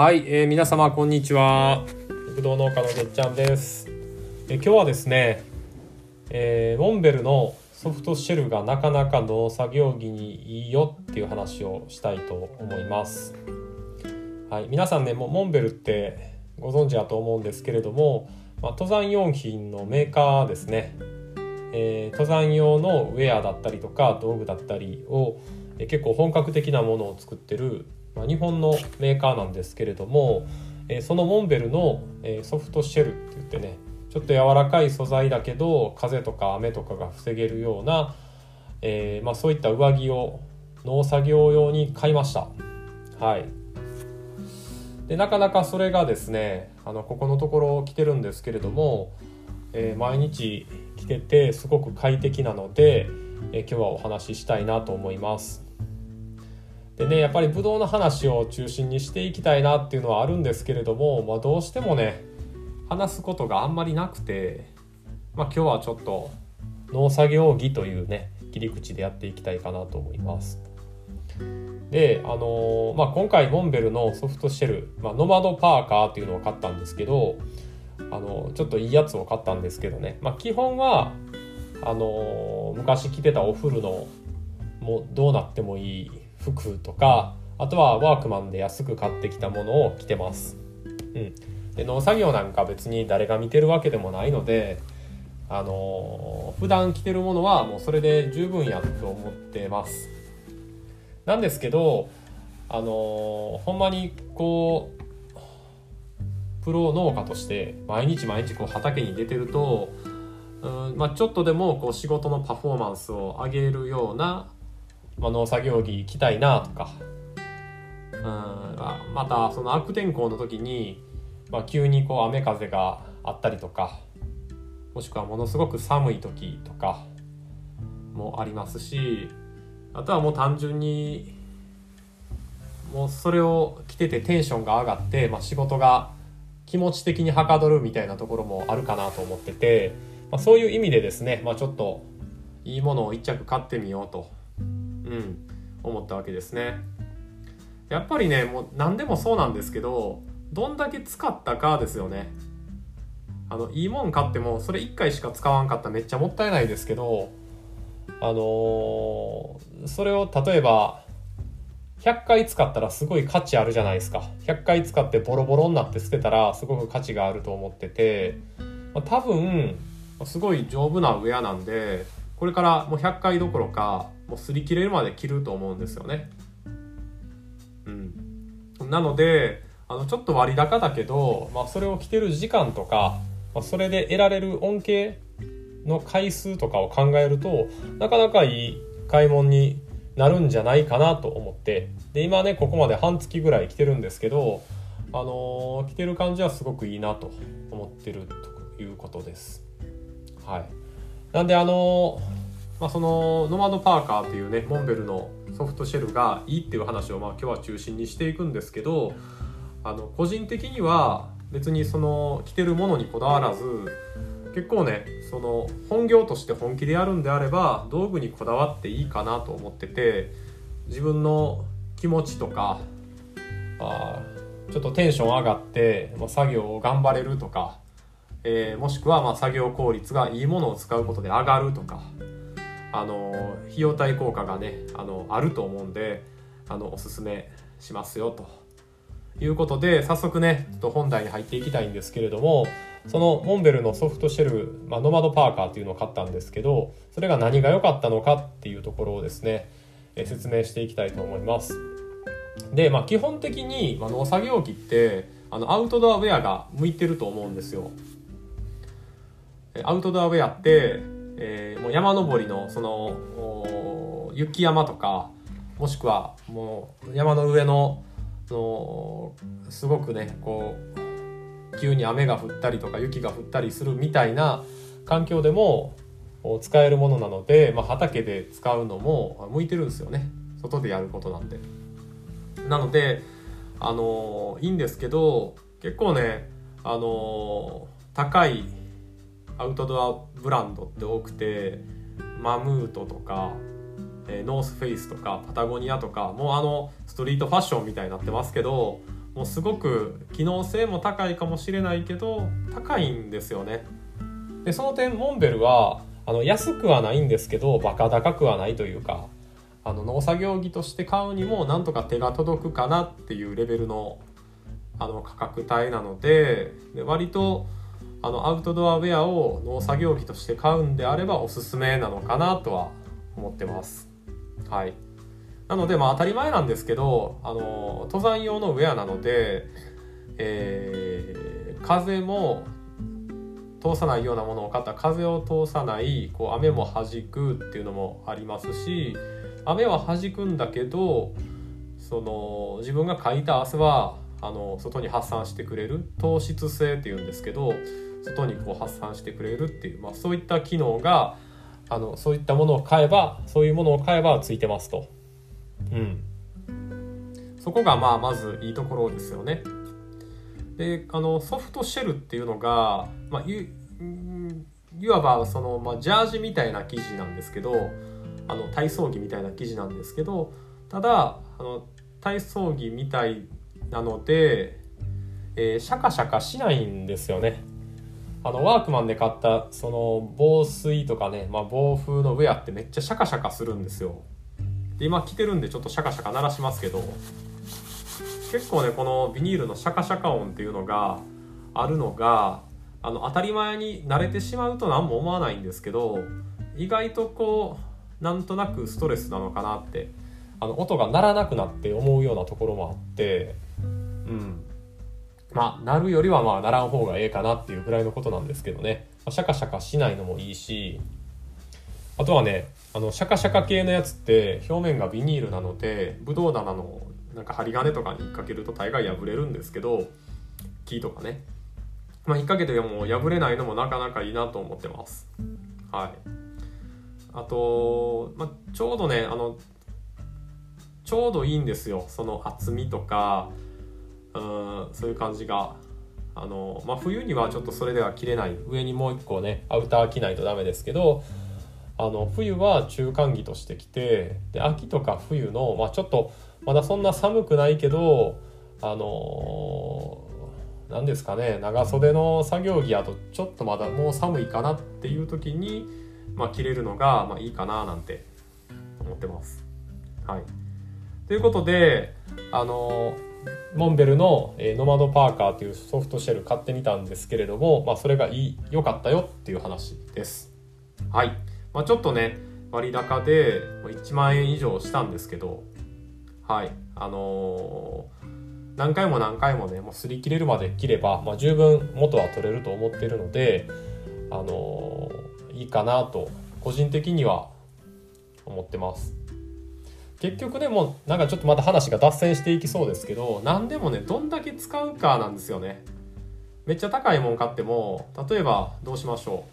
はい、えー、皆様こんにちは。ぶどう農家のげっちゃんです、え、今日はですね、えー、モンベルのソフトシェルがなかなか農作業着にいいよっていう話をしたいと思います。はい、皆さんねもモンベルってご存知だと思うんですけれども、まあ、登山用品のメーカーですね、えー、登山用のウェアだったりとか道具だったりを、えー、結構本格的なものを作ってるまあ、日本のメーカーなんですけれども、えー、そのモンベルの、えー、ソフトシェルって言ってねちょっと柔らかい素材だけど風とか雨とかが防げるような、えー、まあ、そういった上着を農作業用に買いました。はいでなかなかそれがですねあのここのところ着てるんですけれども、え毎日着ててすごく快適なので、え今日はお話ししたいなと思います。でねやっぱりブドウの話を中心にしていきたいなっていうのはあるんですけれども、まあ、どうしてもね話すことがあんまりなくて、まあ、今日はちょっと農作業着というね切り口でやっていきたいかなと思います。で、あのー、まあ、今回モンベルのソフトシェル、まあ、ノマドパーカーっていうのを買ったんですけど、あの、ちょっといいやつを買ったんですけどね、まあ、基本はあのー、昔着てたお風呂のもうどうなってもいい服とかあとはワークマンで安く買ってきたものを着てます。うん、で農作業なんか別に誰が見てるわけでもないのであのー、普段着てるものはもうそれで十分やと思ってます。なんですけどあのー、ほんまにこうプロ農家として毎日毎日こう畑に出てるとうん、まあ、ちょっとでもこう仕事のパフォーマンスを上げるようなまあ、農作業着着たいなとか。うんまたその悪天候の時に、まあ、急にこう雨風があったりとかもしくはものすごく寒い時とかもありますしあとはもう単純にもうそれを着ててテンションが上がって、まあ、仕事が気持ち的にはかどるみたいなところもあるかなと思ってて、まあ、そういう意味でですね、まあ、ちょっといいものを1着買ってみようとうん。思ったわけですね。やっぱりねもう何でもそうなんですけどどんだけ使ったかですよね。あのいいもん買ってもそれ1回しか使わんかったらめっちゃもったいないですけどあのー、それを例えば100回使ったらすごい価値あるじゃないですか。100回使ってボロボロになって捨てたらすごく価値があると思ってて、まあ、多分すごい丈夫なウェアなんでこれからもう100回どころかもう擦り切れるまで切ると思うんですよね。うん、なのであのちょっと割高だけど、まあ、それを着てる時間とか、まあ、それで得られる恩恵の回数とかを考えるとなかなかいい買い物になるんじゃないかなと思ってで今ねここまで半月ぐらい着てるんですけど、あのー、着てる感じはすごくいいなと思ってるということです。はい、なんであのーまあ、そのノマドパーカーっていうねモンベルのソフトシェルがいいっていう話をまあ今日は中心にしていくんですけどあの個人的には別にその着てるものにこだわらず結構ねその本業として本気でやるんであれば道具にこだわっていいかなと思ってて自分の気持ちとかあちょっとテンション上がって、まあ、作業を頑張れるとか、えー、もしくはま作業効率がいいものを使うことで上がるとかあの費用対効果がねあのあると思うんであのおすすめしますよと。いうことで早速ねちょっと本題に入っていきたいんですけれどもそのモンベルのソフトシェル、まあ、ノマドパーカーっていうのを買ったんですけどそれが何が良かったのかっていうところをですねえ説明していきたいと思います。で、まあ、基本的に、まあ、農作業機ってあのアウトドアウェアが向いてると思うんですよ。アウトドアウェアってえー、もう山登りのその雪山とかもしくはもう山の上ののすごくねこう急に雨が降ったりとか雪が降ったりするみたいな環境でも使えるものなので、まあ、畑で使うのも向いてるんですよね外でやることなんで。なのであのいいんですけど結構ねあの高いアウトドアブランドって多くてマムートとか、えー、ノースフェイスとかパタゴニアとかもうあのストリートファッションみたいになってますけどもうすごく機能性も高いかもしれないけど高いんですよね。でその点モンベルはあの安くはないんですけどバカ高くはないというかあの農作業着として買うにもなんとか手が届くかなっていうレベルのあの価格帯なのでで割とあのアウトドアウェアを農作業着として買うんであればおすすめなのかなとは思ってます。はい、なのでまあ当たり前なんですけどあの登山用のウェアなので、えー、風も通さないようなものを買った風を通さないこう雨も弾くっていうのもありますし雨は弾くんだけどその自分がかいた汗はあの外に発散してくれる糖質性っていうんですけど外にこう発散してくれるっていう、まあ、そういった機能があのそういったものを買えばそういうものを買えばついてますと。うん、そこがまあまずいいところですよね。であのソフトシェルっていうのが、まあ、いいわばその、まあ、ジャージみたいな生地なんですけどあの体操着みたいな生地なんですけどただあの体操着みたいなので、えー、シャカシャカしないんですよね。あのワークマンで買ったその防水とかね、まあ、防風のウェアってめっちゃシャカシャカするんですよ。で今着てるんでちょっとシャカシャカ鳴らしますけど結構ねこのビニールのシャカシャカ音っていうのがあるのがあの当たり前に慣れてしまうと何も思わないんですけど意外とこうなんとなくストレスなのかなってあの音が鳴らなくなって思うようなところもあってうんまあ鳴るよりはまあ鳴らん方がええかなっていうぐらいのことなんですけどね、まあ、シャカシャカしないのもいいし。あとはねあのシャカシャカ系のやつって表面がビニールなのでブドウ棚のなんか針金とかに引っ掛けると大概破れるんですけど木とかね。まあ引っ掛けても破れないのもなかなかいいなと思ってます。はい。あと、まあ、ちょうどねあのちょうどいいんですよ。その厚みとかうんそういう感じがあの、まあ、冬にはちょっとそれでは着れない上にもう一個ねアウター着ないとダメですけどあの冬は中間着として着てで秋とか冬の、まあ、ちょっとまだそんな寒くないけどあの何ですかね長袖の作業着やとちょっとまだもう寒いかなっていう時に、まあ、着れるのが、まあ、いいかななんて思ってます。はい、ということであのモンベルの、えノマドパーカーというソフトシェル買ってみたんですけれども、まあ、それがいい良かったよっていう話です。はい、まあ、ちょっとね割高で1万円以上したんですけどはいあのー、何回も何回もねもう擦り切れるまで切れば、まあ、十分元は取れると思っているのであのー、いいかなと個人的には思ってます。結局でもなんかちょっとまた話が脱線していきそうですけど何でもねどんだけ使うかなんですよね。めっちゃ高いもん買っても例えばどうしましょ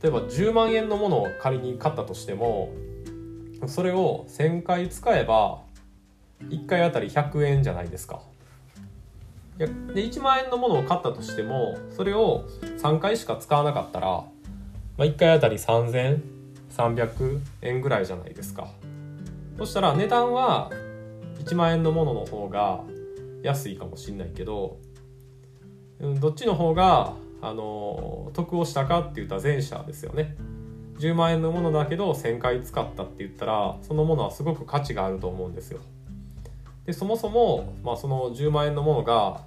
う。例えば10万円のものを仮に買ったとしてもそれを1000回使えば1回あたり100円じゃないですか。で1万円のものを買ったとしてもそれを3回しか使わなかったら、まあ、1回あたり3300円ぐらいじゃないですか。そしたら値段は1万円のものの方が安いかもしんないけどうんどっちの方があの得をしたかって言ったら前者ですよね。10万円のものだけど1000回使ったって言ったらそのものはすごく価値があると思うんですよ。でそもそも、まあ、その10万円のものが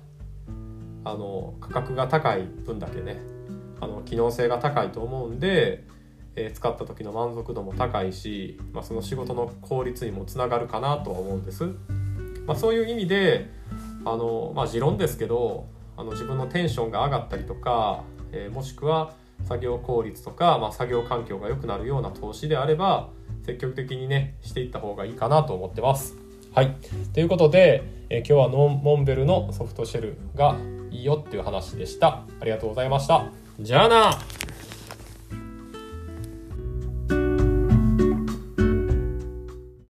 あの価格が高い分だけねあの機能性が高いと思うんでえ使った時の満足度も高いし、まあ、その仕事の効率にもつながるかなとは思うんです。まあ、そういう意味であの、まあ、持論ですけどあの自分のテンションが上がったりとか、えー、もしくは作業効率とか、まあ、作業環境が良くなるような投資であれば積極的にねしていった方がいいかなと思ってます。はい、ということで、えー、今日はノンモンベルのソフトシェルがいいよっていう話でした。ありがとうございました。じゃあな